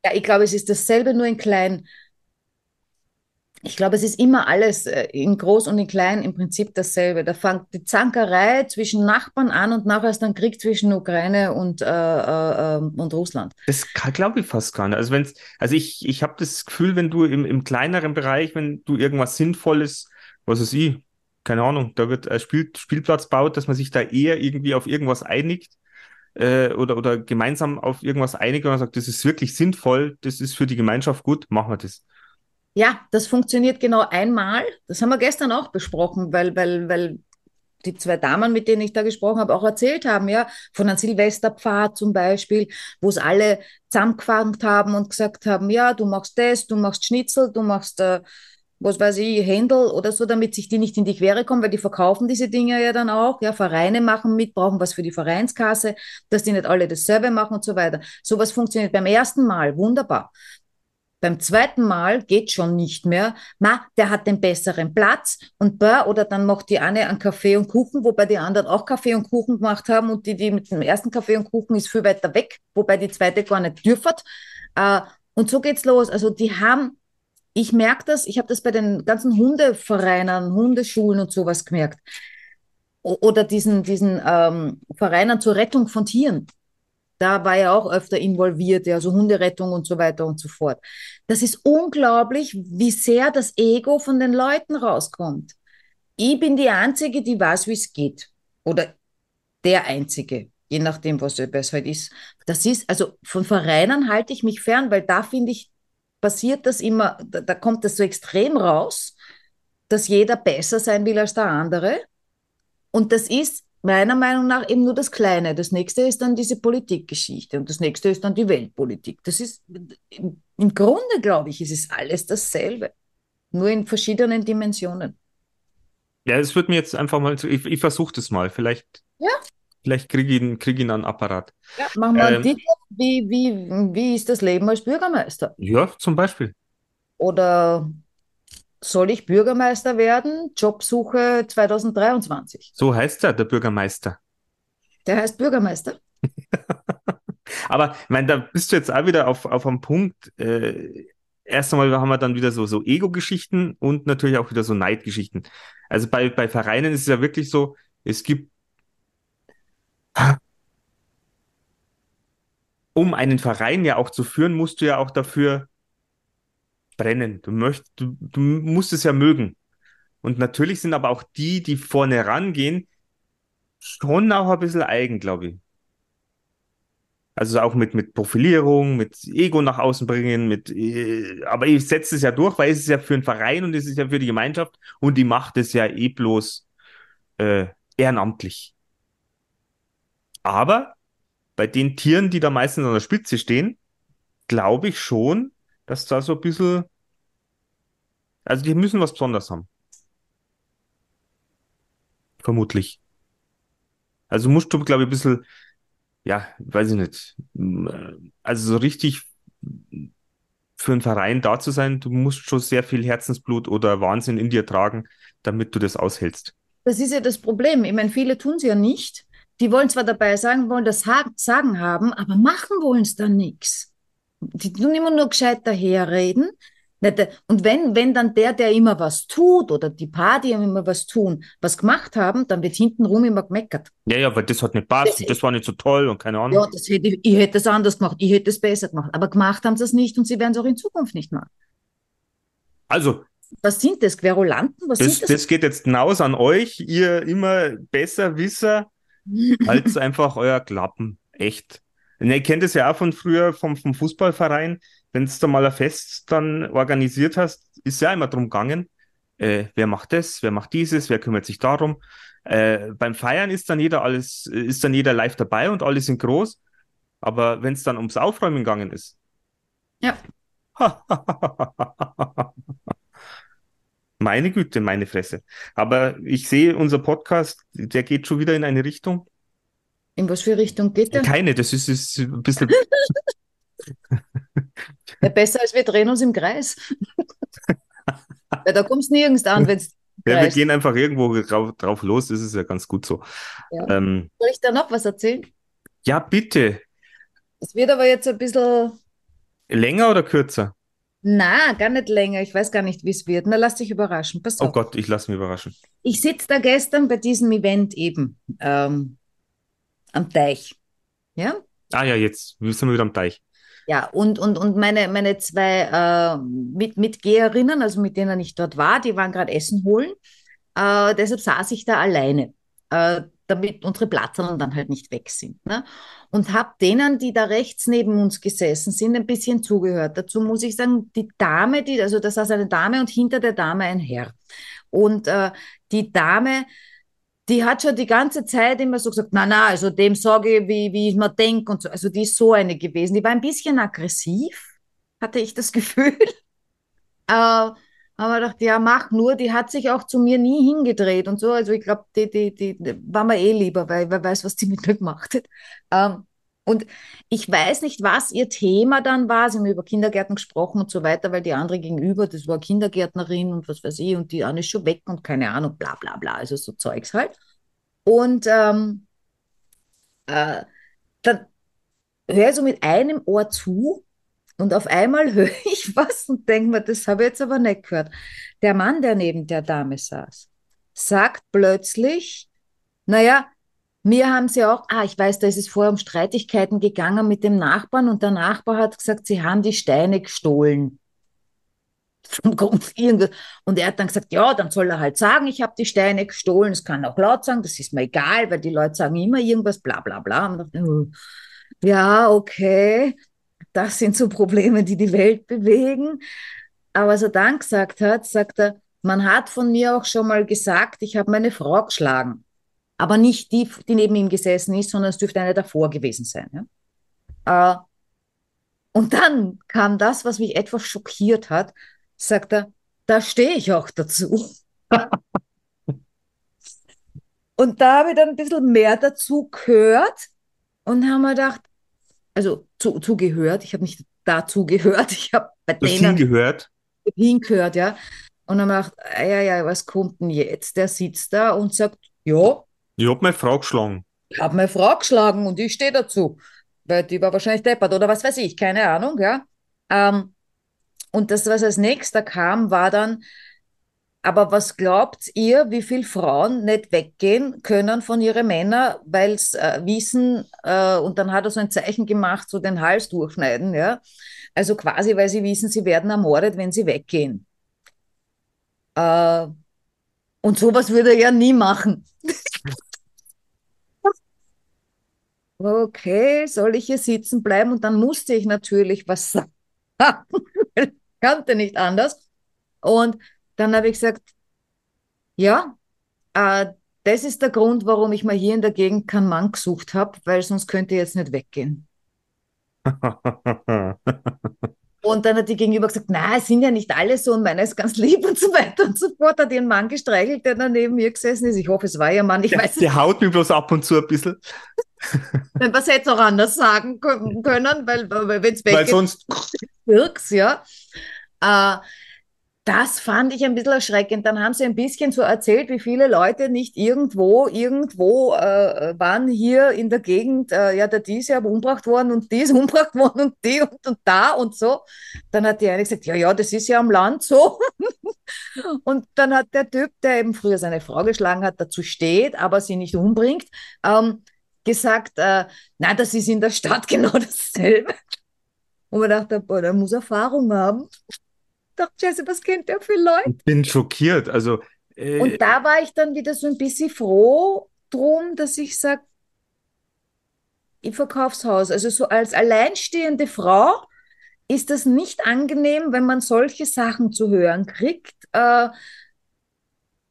Ja, ich glaube, es ist dasselbe, nur in klein. Ich glaube, es ist immer alles äh, in groß und in klein im Prinzip dasselbe. Da fängt die Zankerei zwischen Nachbarn an und nachher ist dann Krieg zwischen Ukraine und, äh, äh, ähm, und Russland. Das glaube ich fast gar nicht. Also, wenn's, also ich, ich habe das Gefühl, wenn du im, im kleineren Bereich, wenn du irgendwas Sinnvolles, was weiß ich, keine Ahnung, da wird ein Spiel, Spielplatz baut, dass man sich da eher irgendwie auf irgendwas einigt äh, oder, oder gemeinsam auf irgendwas einigt und man sagt, das ist wirklich sinnvoll, das ist für die Gemeinschaft gut, machen wir das. Ja, das funktioniert genau einmal. Das haben wir gestern auch besprochen, weil, weil, weil die zwei Damen, mit denen ich da gesprochen habe, auch erzählt haben, ja, von einem Silvesterpfad zum Beispiel, wo es alle zusammengefangen haben und gesagt haben, ja, du machst das, du machst Schnitzel, du machst, äh, was weiß ich, Händel oder so, damit sich die nicht in die Quere kommen, weil die verkaufen diese Dinge ja dann auch, ja, Vereine machen mit, brauchen was für die Vereinskasse, dass die nicht alle dasselbe machen und so weiter. Sowas funktioniert beim ersten Mal, wunderbar. Beim zweiten Mal geht schon nicht mehr. Ma, der hat den besseren Platz und bah, oder dann macht die eine einen Kaffee und Kuchen, wobei die anderen auch Kaffee und Kuchen gemacht haben und die, die mit dem ersten Kaffee und Kuchen ist viel weiter weg, wobei die zweite gar nicht dürfen. Äh, und so geht's los. Also die haben, ich merke das, ich habe das bei den ganzen Hundevereinen, Hundeschulen und sowas gemerkt. Oder diesen, diesen ähm, Vereinen zur Rettung von Tieren da war er auch öfter involviert, also Hunderettung und so weiter und so fort. Das ist unglaublich, wie sehr das Ego von den Leuten rauskommt. Ich bin die Einzige, die weiß, wie es geht. Oder der Einzige, je nachdem, was es halt ist. Das ist, also von Vereinen halte ich mich fern, weil da finde ich, passiert das immer, da, da kommt das so extrem raus, dass jeder besser sein will als der andere. Und das ist meiner Meinung nach eben nur das Kleine. Das nächste ist dann diese Politikgeschichte und das nächste ist dann die Weltpolitik. Das ist im Grunde, glaube ich, ist es alles dasselbe, nur in verschiedenen Dimensionen. Ja, es wird mir jetzt einfach mal, ich, ich versuche das mal, vielleicht, ja. vielleicht kriege ich, ihn, krieg ihn einen Apparat. Ja, machen wir ähm, einen Titel, wie, wie, wie ist das Leben als Bürgermeister? Ja, zum Beispiel. Oder soll ich Bürgermeister werden? Jobsuche 2023. So heißt er, der Bürgermeister. Der heißt Bürgermeister. Aber ich meine, da bist du jetzt auch wieder auf, auf einem Punkt. Äh, erst einmal haben wir dann wieder so, so Ego-Geschichten und natürlich auch wieder so Neidgeschichten. Also bei, bei Vereinen ist es ja wirklich so, es gibt um einen Verein ja auch zu führen, musst du ja auch dafür brennen. Du möchtest, du, du musst es ja mögen. Und natürlich sind aber auch die, die vorne rangehen, schon auch ein bisschen eigen, glaube ich. Also auch mit, mit Profilierung, mit Ego nach außen bringen, mit, äh, aber ich setze es ja durch, weil es ist ja für einen Verein und es ist ja für die Gemeinschaft und die macht es ja eh bloß äh, ehrenamtlich. Aber bei den Tieren, die da meistens an der Spitze stehen, glaube ich schon, dass da so ein bisschen, also die müssen was Besonderes haben. Vermutlich. Also musst du, glaube ich, ein bisschen, ja, weiß ich nicht, also so richtig für einen Verein da zu sein, du musst schon sehr viel Herzensblut oder Wahnsinn in dir tragen, damit du das aushältst. Das ist ja das Problem. Ich meine, viele tun es ja nicht. Die wollen zwar dabei sagen, wollen das Sagen haben, aber machen wollen es dann nichts. Die tun immer nur gescheit daherreden. Und wenn, wenn dann der, der immer was tut oder die paar, die immer was tun, was gemacht haben, dann wird hintenrum immer gemeckert. Ja, ja, weil das hat nicht passt das, und das war nicht so toll und keine Ahnung. Ja, das hätte, ich, ich hätte es anders gemacht, ich hätte es besser gemacht. Aber gemacht haben sie es nicht und sie werden es auch in Zukunft nicht machen. Also. Was sind das? Querulanten? Was das, sind das? das geht jetzt hinaus an euch, ihr immer besser Wisser, als einfach euer Klappen. Echt. Ne, kennt es ja auch von früher vom, vom Fußballverein. Wenn du da mal ein Fest dann organisiert hast, ist ja immer drum gegangen, äh, wer macht das, wer macht dieses, wer kümmert sich darum. Äh, beim Feiern ist dann jeder alles, ist dann jeder live dabei und alle sind groß. Aber wenn es dann ums Aufräumen gegangen ist. Ja. meine Güte, meine Fresse. Aber ich sehe, unser Podcast, der geht schon wieder in eine Richtung. In was für Richtung geht der? Keine, das ist, ist ein bisschen. Ja, besser als wir drehen uns im Kreis. Weil da kommst du nirgends an, wenn es. Ja, wir gehen einfach irgendwo drauf, drauf los, das ist ja ganz gut so. Ja. Ähm, Soll ich da noch was erzählen? ja, bitte. Es wird aber jetzt ein bisschen. Länger oder kürzer? Na, gar nicht länger. Ich weiß gar nicht, wie es wird. Na, lass dich überraschen. Pass Oh auf. Gott, ich lasse mich überraschen. Ich sitze da gestern bei diesem Event eben ähm, am Teich. Ja? Ah ja, jetzt sind wir wieder am Teich. Ja, und, und, und meine, meine zwei äh, Mit Mitgeherinnen, also mit denen ich dort war, die waren gerade Essen holen. Äh, deshalb saß ich da alleine, äh, damit unsere Platzern dann halt nicht weg sind. Ne? Und habe denen, die da rechts neben uns gesessen sind, ein bisschen zugehört. Dazu muss ich sagen, die Dame, die, also da saß eine Dame und hinter der Dame ein Herr. Und äh, die Dame, die hat schon die ganze Zeit immer so gesagt, na, na, also dem sage ich, wie, wie ich mir denke und so. Also die ist so eine gewesen. Die war ein bisschen aggressiv, hatte ich das Gefühl. Äh, aber dachte, ja, mach nur. Die hat sich auch zu mir nie hingedreht und so. Also ich glaube, die, die, die, die war mir eh lieber, weil wer weiß, was die mit mir gemacht hat. Ähm, und ich weiß nicht, was ihr Thema dann war. Sie haben über Kindergärten gesprochen und so weiter, weil die andere gegenüber, das war Kindergärtnerin und was weiß ich, und die eine ist schon weg und keine Ahnung, bla bla bla, also so Zeugs halt. Und ähm, äh, dann höre ich so mit einem Ohr zu und auf einmal höre ich was und denke mir, das habe ich jetzt aber nicht gehört. Der Mann, der neben der Dame saß, sagt plötzlich, naja, mir haben sie auch, ah, ich weiß, da ist es vorher um Streitigkeiten gegangen mit dem Nachbarn und der Nachbar hat gesagt, sie haben die Steine gestohlen. Und er hat dann gesagt, ja, dann soll er halt sagen, ich habe die Steine gestohlen. Das kann auch laut sagen, das ist mir egal, weil die Leute sagen immer irgendwas, bla bla bla. Oh, ja, okay, das sind so Probleme, die die Welt bewegen. Aber was er dann gesagt hat, sagt er, man hat von mir auch schon mal gesagt, ich habe meine Frau geschlagen. Aber nicht die, die neben ihm gesessen ist, sondern es dürfte eine davor gewesen sein. Ja? Äh, und dann kam das, was mich etwas schockiert hat, sagt er, da stehe ich auch dazu. und da habe ich dann ein bisschen mehr dazu gehört und haben mir gedacht, also zu, zugehört, ich habe nicht dazu gehört, ich habe bei Du hast denen hingehört. hingehört, ja. Und dann macht, ja, ja, was kommt denn jetzt? Der sitzt da und sagt, ja, Ich hab meine Frau geschlagen. ich habe meine Frau geschlagen und ich stehe dazu. Weil die war wahrscheinlich deppert oder was weiß ich, keine Ahnung, ja. Ähm, und das, was als nächster kam, war dann, aber was glaubt ihr, wie viele Frauen nicht weggehen können von ihren Männern, weil sie äh, wissen, äh, und dann hat er so ein Zeichen gemacht, so den Hals durchschneiden, ja. Also quasi, weil sie wissen, sie werden ermordet, wenn sie weggehen. Äh, und sowas würde er ja nie machen. Okay, soll ich hier sitzen bleiben? Und dann musste ich natürlich was sagen. Ich kannte nicht anders. Und dann habe ich gesagt, ja, äh, das ist der Grund, warum ich mal hier in der Gegend keinen Mann gesucht habe, weil sonst könnte ich jetzt nicht weggehen. Und dann hat die Gegenüber gesagt, na, es sind ja nicht alle so und meiner ist ganz lieb und so weiter und so fort. Hat ihren Mann gestreichelt, der da neben mir gesessen ist. Ich hoffe, es war ihr Mann, ich Der, weiß der haut mich bloß ab und zu ein bisschen, was hätte es auch anders sagen können, weil, weil wenn es weil weggeht, sonst. Birks, ja. Äh, das fand ich ein bisschen erschreckend. Dann haben sie ein bisschen so erzählt, wie viele Leute nicht irgendwo, irgendwo äh, waren hier in der Gegend, äh, ja, der die ist ja umgebracht worden und die ist umgebracht worden und die und, und da und so. Dann hat die eine gesagt, ja, ja, das ist ja am Land so. und dann hat der Typ, der eben früher seine Frau geschlagen hat, dazu steht, aber sie nicht umbringt, ähm, gesagt, äh, na, das ist in der Stadt genau dasselbe. Und man dachte, boah, der muss Erfahrung haben. Ich dachte, Scheiße, was kennt der für Leute? Ich bin schockiert. Also, äh, Und da war ich dann wieder so ein bisschen froh drum, dass ich sage, ich verkauf's Haus. Also so als alleinstehende Frau ist das nicht angenehm, wenn man solche Sachen zu hören kriegt. Äh,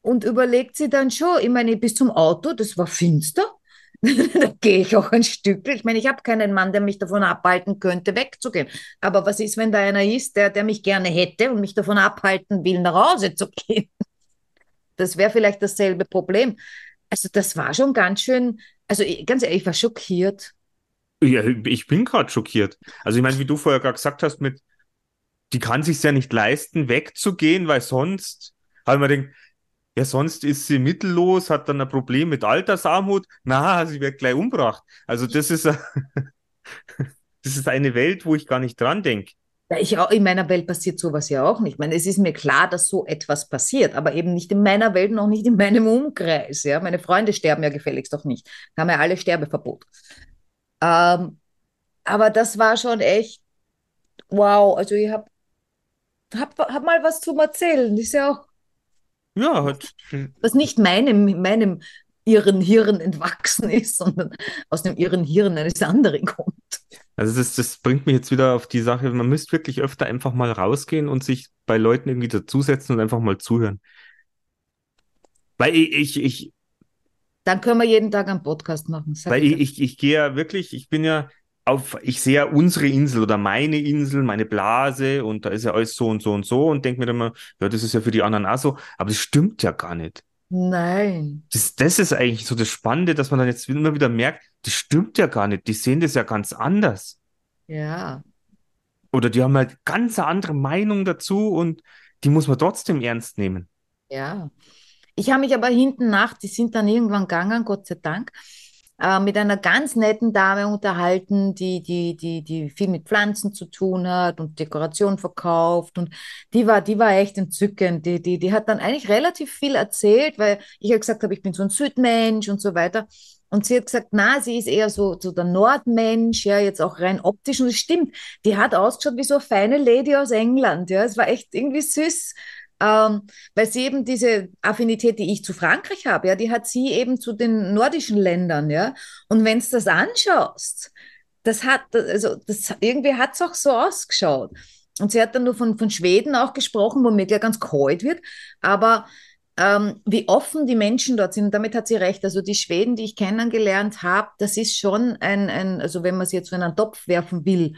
und überlegt sie dann schon, ich meine, bis zum Auto, das war finster. da gehe ich auch ein Stück. Ich meine, ich habe keinen Mann, der mich davon abhalten könnte, wegzugehen. Aber was ist, wenn da einer ist, der, der mich gerne hätte und mich davon abhalten will, nach Hause zu gehen? Das wäre vielleicht dasselbe Problem. Also das war schon ganz schön, Also ganz ehrlich, ich war schockiert. Ja, ich bin gerade schockiert. Also ich meine, wie du vorher gerade gesagt hast, mit, die kann sich ja nicht leisten, wegzugehen, weil sonst, habe ich mir gedacht, ja, sonst ist sie mittellos, hat dann ein Problem mit Altersarmut. Na, sie wird gleich umgebracht. Also das ist, das ist eine Welt, wo ich gar nicht dran denke. Ich auch, in meiner Welt passiert sowas ja auch nicht. Ich meine, es ist mir klar, dass so etwas passiert, aber eben nicht in meiner Welt, noch nicht in meinem Umkreis. Ja? Meine Freunde sterben ja gefälligst doch nicht. Haben ja alle Sterbeverbot. Ähm, aber das war schon echt wow. Also ich habe hab, hab mal was zum Erzählen. Ist ja auch, Ja, hat, was nicht meinem, meinem irren Hirn entwachsen ist, sondern aus dem irren Hirn eines anderen kommt. also das, das bringt mich jetzt wieder auf die Sache, man müsste wirklich öfter einfach mal rausgehen und sich bei Leuten irgendwie dazusetzen und einfach mal zuhören. Weil ich, ich, ich, Dann können wir jeden Tag einen Podcast machen. Sag Weil ich ich, ich, ich gehe ja wirklich, ich bin ja auf, ich sehe ja unsere Insel oder meine Insel, meine Blase und da ist ja alles so und so und so und denke mir dann immer, ja, das ist ja für die anderen auch so, aber das stimmt ja gar nicht. Nein. Das, das ist eigentlich so das Spannende, dass man dann jetzt immer wieder merkt, das stimmt ja gar nicht, die sehen das ja ganz anders. Ja. Oder die haben halt ganz andere Meinung dazu und die muss man trotzdem ernst nehmen. Ja. Ich habe mich aber hinten nach, die sind dann irgendwann gegangen, Gott sei Dank, äh, mit einer ganz netten Dame unterhalten, die, die, die, die viel mit Pflanzen zu tun hat und Dekoration verkauft. Und die war, die war echt entzückend. Die, die, die hat dann eigentlich relativ viel erzählt, weil ich ja gesagt habe, ich bin so ein Südmensch und so weiter. Und sie hat gesagt, na, sie ist eher so, so der Nordmensch, ja, jetzt auch rein optisch. Und es stimmt, die hat ausgeschaut wie so eine feine Lady aus England, ja. Es war echt irgendwie süß. Ähm, weil sie eben diese Affinität, die ich zu Frankreich habe, ja, die hat sie eben zu den nordischen Ländern, ja. Und wenn du das anschaust, das hat, also das irgendwie hat es auch so ausgeschaut. Und sie hat dann nur von, von Schweden auch gesprochen, wo mir gleich ganz kalt wird. Aber ähm, wie offen die Menschen dort sind, damit hat sie recht. Also die Schweden, die ich kennengelernt habe, das ist schon ein, ein also wenn man sie jetzt so in einen Topf werfen will,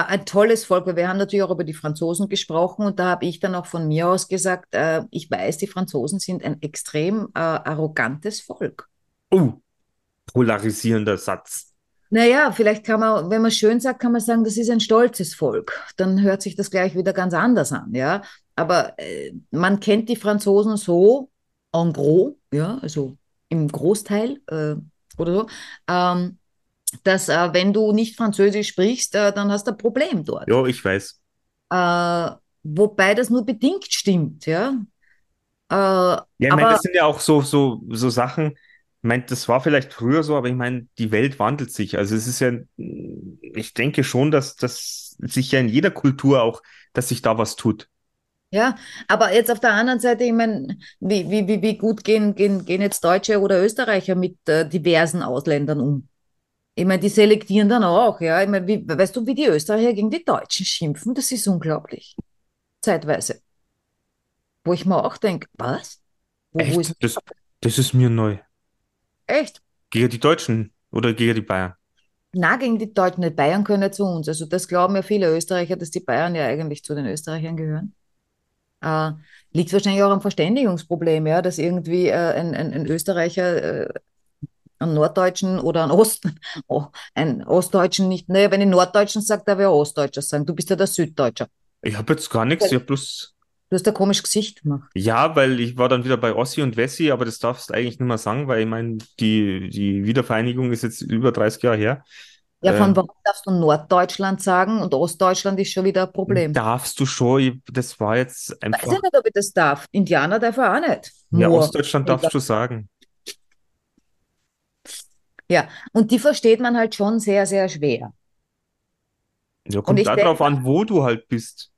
ein tolles Volk, weil wir haben natürlich auch über die Franzosen gesprochen und da habe ich dann auch von mir aus gesagt, äh, ich weiß, die Franzosen sind ein extrem äh, arrogantes Volk. Oh, polarisierender Satz. Naja, vielleicht kann man, wenn man schön sagt, kann man sagen, das ist ein stolzes Volk. Dann hört sich das gleich wieder ganz anders an, ja. Aber äh, man kennt die Franzosen so en gros, ja, also im Großteil äh, oder so, ähm, dass äh, wenn du nicht Französisch sprichst, äh, dann hast du ein Problem dort. Ja, ich weiß. Äh, wobei das nur bedingt stimmt, ja. Äh, Ja, ich meine, das sind ja auch so, so, so Sachen. Ich meine, das war vielleicht früher so, aber ich meine, die Welt wandelt sich. Also es ist ja, ich denke schon, dass das sich ja in jeder Kultur auch, dass sich da was tut. Ja, aber jetzt auf der anderen Seite, ich meine, wie, wie, wie, wie gut gehen, gehen, gehen jetzt Deutsche oder Österreicher mit äh, diversen Ausländern um? Ich meine, die selektieren dann auch, ja. Ich meine, wie, weißt du, wie die Österreicher gegen die Deutschen schimpfen? Das ist unglaublich. Zeitweise. Wo ich mir auch denke, was? Wo, wo ist Echt? Das, das ist mir neu. echt? Gegen die Deutschen oder gegen die Bayern? Na, gegen die Deutschen. Die Bayern können ja zu uns. Also das glauben ja viele Österreicher, dass die Bayern ja eigentlich zu den Österreichern gehören. Äh, liegt wahrscheinlich auch am Verständigungsproblem, ja, dass irgendwie äh, ein, ein, ein Österreicher äh, einen Norddeutschen oder einen Ost, oh, einen Ostdeutschen nicht, naja, wenn ich Norddeutschen sage, darf ich auch Ostdeutscher sagen. Du bist ja der Süddeutscher. Ich habe jetzt gar nichts, ich habe bloß, Du hast ein komisches Gesicht gemacht. ja, weil ich war dann wieder bei Ossi und Wessi, aber das darfst du eigentlich nicht mehr sagen, weil ich meine, die, die Wiedervereinigung ist jetzt über 30 Jahre her. Ja, von Ähm. warum darfst du Norddeutschland sagen und Ostdeutschland ist schon wieder ein Problem. Darfst du schon, ich, das war jetzt Weiß einfach, ich nicht, ob ich das darf. Indianer darf er auch nicht. ja, Nur. Ostdeutschland darfst du sagen. Ja, und die versteht man halt schon sehr, sehr schwer. Ja, kommt darauf an, wo du halt bist.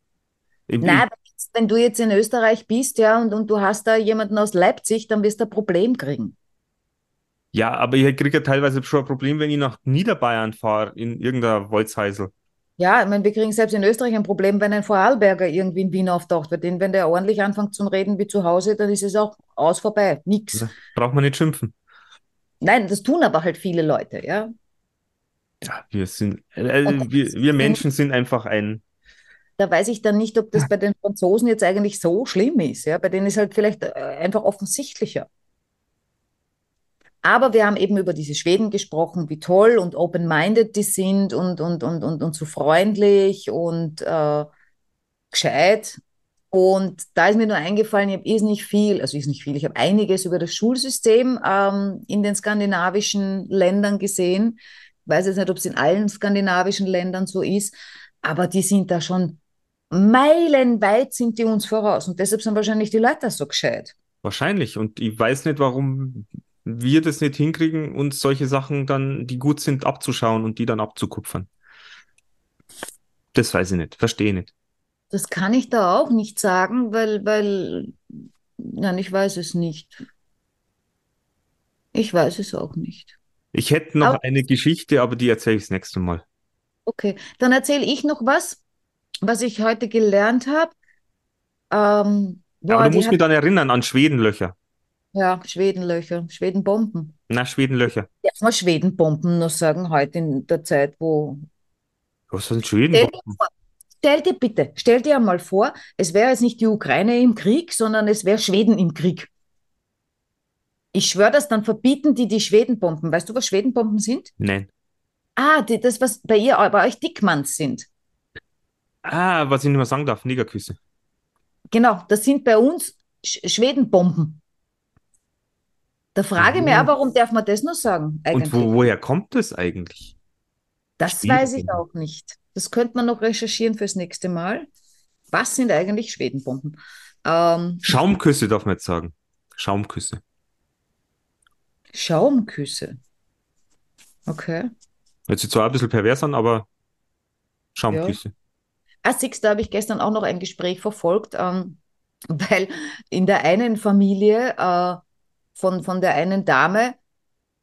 Im, Na, wenn du jetzt in Österreich bist, ja, und, und du hast da jemanden aus Leipzig, dann wirst du ein Problem kriegen. Ja, aber ich kriege ja teilweise schon ein Problem, wenn ich nach Niederbayern fahre, in irgendeiner Wolzheisel. Ja, ich meine, wir kriegen selbst in Österreich ein Problem, wenn ein Vorarlberger irgendwie in Wien auftaucht, weil den, wenn der ordentlich anfängt zu reden wie zu Hause, dann ist es auch aus vorbei. Nix. Da braucht man nicht schimpfen. Nein, das tun aber halt viele Leute, ja. Ja, wir sind, Und- wir, wir Menschen sind einfach ein, Da weiß ich dann nicht, ob das bei den Franzosen jetzt eigentlich so schlimm ist, ja. Bei denen ist halt vielleicht äh, einfach offensichtlicher. Aber wir haben eben über diese Schweden gesprochen, wie toll und open-minded die sind und, und, und, und, und so freundlich und äh, gescheit. Und da ist mir nur eingefallen, ich habe ist nicht viel, also ist nicht viel, ich habe einiges über das Schulsystem ähm, in den skandinavischen Ländern gesehen. Ich weiß jetzt nicht, ob es in allen skandinavischen Ländern so ist, aber die sind da schon meilenweit sind die uns voraus. Und deshalb sind wahrscheinlich die Leute so gescheit. Wahrscheinlich. Und ich weiß nicht, warum wir das nicht hinkriegen, uns solche Sachen dann, die gut sind, abzuschauen und die dann abzukupfern. Das weiß ich nicht, verstehe nicht. Das kann ich da auch nicht sagen, weil, weil, nein, ich weiß es nicht. Ich weiß es auch nicht. Ich hätte noch Aber- eine Geschichte, aber die erzähle ich das nächste Mal. Okay, dann erzähle ich noch was, was ich heute gelernt habe. Ähm, Ja, boah, aber du musst mich dann erinnern an Schwedenlöcher. ja, Schwedenlöcher, Schwedenbomben. Na, Schwedenlöcher. Darf man Schwedenbomben noch sagen, heute in der Zeit, wo Was sind Stell Schweden? dir, vor, stell dir bitte, stell dir einmal vor, es wäre jetzt nicht die Ukraine im Krieg, sondern es wäre Schweden im Krieg. Ich schwöre das, dann verbieten die die Schwedenbomben. Weißt du, was Schwedenbomben sind? Nein. Ah, die, das, was bei ihr, bei euch Dickmanns sind. Ah, was ich nicht mehr sagen darf, Negerküsse. Genau, das sind bei uns Sch Schwedenbomben. Da frage ich mich auch, warum darf man das nur sagen, Und eigentlich? wo, woher kommt das eigentlich? Das weiß ich auch nicht. Das könnte man noch recherchieren fürs nächste Mal. Was sind eigentlich Schwedenbomben? Ähm, Schaumküsse darf man jetzt sagen. Schaumküsse. Schaumküsse. Okay. Hört sich zwar ein bisschen pervers an, aber Schaumküsse. Ah, siehst, da habe ich gestern auch noch ein Gespräch verfolgt, ähm, weil in der einen Familie äh, von, von der einen Dame,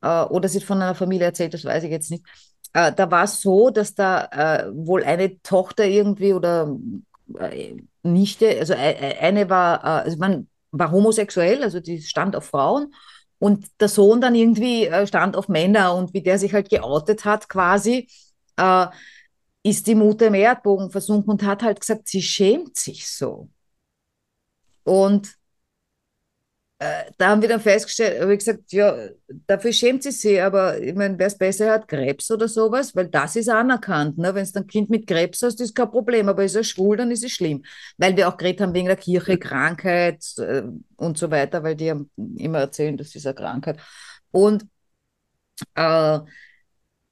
äh, oder sie hat von einer Familie erzählt, das weiß ich jetzt nicht, äh, da war es so, dass da äh, wohl eine Tochter irgendwie oder äh, Nichte, also äh, eine war, äh, also man war homosexuell, also die stand auf Frauen und der Sohn dann irgendwie äh, stand auf Männer und wie der sich halt geoutet hat quasi, äh, ist die Mutter im Erdbogen versunken und hat halt gesagt, sie schämt sich so. Und äh, da haben wir dann festgestellt, habe ich gesagt, ja, dafür schämt sie sich, aber ich meine, wer es besser hat, Krebs oder sowas, weil das ist anerkannt. Ne? Wenn es ein Kind mit Krebs hast, ist kein Problem, aber ist er schwul, dann ist es schlimm. Weil wir auch geredet haben wegen der Kirche, Krankheit äh, und so weiter, weil die haben immer erzählen, das ist eine Krankheit. Und äh,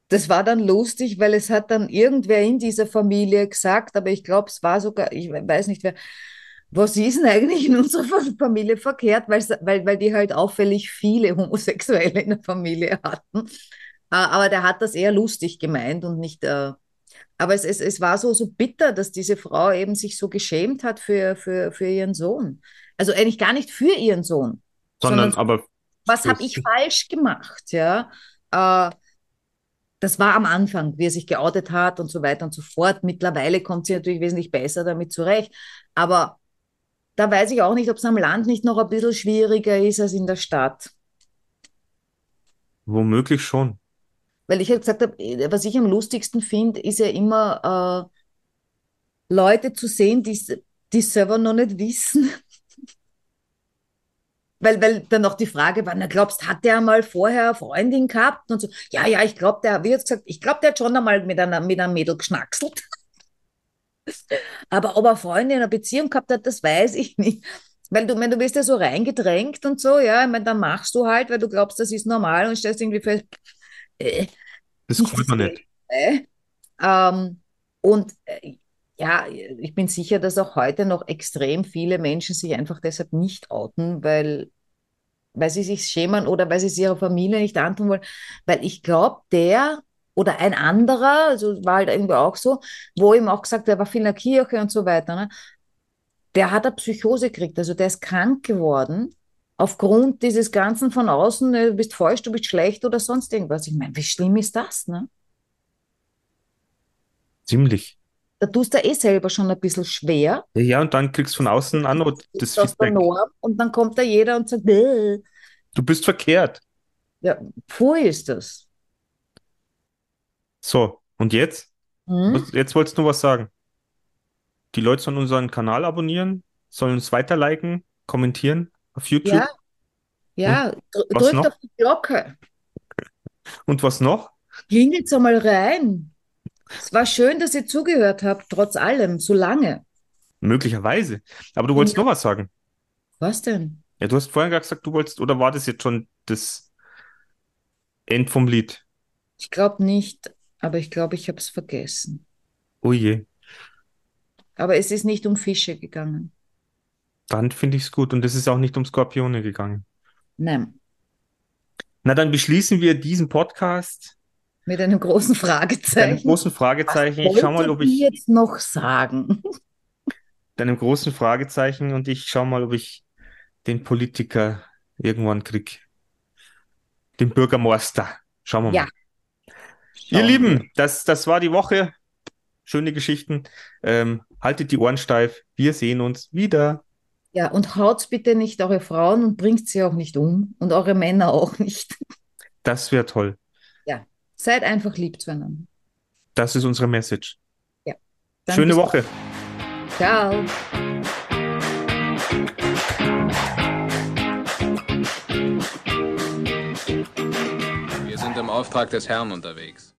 das war dann lustig, weil es hat dann irgendwer in dieser Familie gesagt, aber ich glaube, es war sogar, ich weiß nicht wer, was ist denn eigentlich in unserer Familie verkehrt, weil, weil, weil die halt auffällig viele Homosexuelle in der Familie hatten. Äh, Aber der hat das eher lustig gemeint und nicht, äh, aber es, es, es war so, so bitter, dass diese Frau eben sich so geschämt hat für, für, für ihren Sohn. Also eigentlich gar nicht für ihren Sohn, Sondern sondern aber was habe ich falsch gemacht, ja? Äh, das war am Anfang, wie er sich geoutet hat und so weiter und so fort. Mittlerweile kommt sie natürlich wesentlich besser damit zurecht. Aber da weiß ich auch nicht, ob es am Land nicht noch ein bisschen schwieriger ist als in der Stadt. womöglich schon. Weil ich halt gesagt habe, was ich am lustigsten finde, ist ja immer äh, Leute zu sehen, die die selber noch nicht wissen. Weil, weil dann noch die Frage war, na glaubst, hat der mal vorher eine Freundin gehabt? Und so, ja, ja, ich glaube, der, wie jetzt gesagt, ich glaube, der hat schon einmal mit einer, mit einem Mädel geschnackselt. Aber ob er Freunde in einer Beziehung gehabt hat, das weiß ich nicht. Weil du, wenn du wirst ja so reingedrängt und so, ja, ich meine, dann machst du halt, weil du glaubst, das ist normal und stellst irgendwie fest, äh, Das gefällt mir nicht. äh, ähm, und äh, ja, ich bin sicher, dass auch heute noch extrem viele Menschen sich einfach deshalb nicht outen, weil, weil sie sich schämen oder weil sie es ihrer Familie nicht antun wollen. Weil ich glaube, der oder ein anderer, also war halt irgendwie auch so, wo ihm auch gesagt, der war viel in der Kirche und so weiter, ne? Der hat eine Psychose gekriegt, also der ist krank geworden aufgrund dieses Ganzen von außen, ne, du bist falsch, du bist schlecht oder sonst irgendwas. Ich meine, wie schlimm ist das, ne? Ziemlich. Da tust du eh selber schon ein bisschen schwer. Ja, und dann kriegst du von außen an und das Feedback. Norm und dann kommt da jeder und sagt, "Bäh." Du bist verkehrt. ja, pfui ist das. So, und jetzt? Hm? Jetzt wolltest du was sagen. Die Leute sollen unseren Kanal abonnieren, sollen uns weiterliken, kommentieren auf YouTube. Ja, Ja, dr drückt noch? auf die Glocke. Und was noch? Klingelt's einmal rein. Es war schön, dass ihr zugehört habt, trotz allem, so lange. Möglicherweise. Aber du wolltest Ja. noch was sagen. Was denn? Ja, du hast vorhin gesagt, du wolltest, oder war das jetzt schon das End vom Lied? Ich glaube nicht, aber ich glaube, ich habe es vergessen. Oh je, Aber es ist nicht um Fische gegangen. dann finde ich es gut. Und es ist auch nicht um Skorpione gegangen. Nein, Na, dann beschließen wir diesen Podcast mit einem großen mit einem Fragezeichen. großen Fragezeichen. Ich schau mal, ob ich, jetzt noch sagen? mit einem großen Fragezeichen und ich schau mal, ob ich den Politiker irgendwann krieg. Den Bürgermeister. Schauen wir Ja. mal. Ihr Lieben, das, das war die Woche. Schöne Geschichten. Ähm, haltet die Ohren steif. Wir sehen uns wieder. Ja, und haut bitte nicht eure Frauen und bringt sie auch nicht um und eure Männer auch nicht. Das wäre toll. Seid einfach lieb zueinander. Das ist unsere Message. Dann Schöne Woche. Ciao. Wir sind im Auftrag des Herrn unterwegs.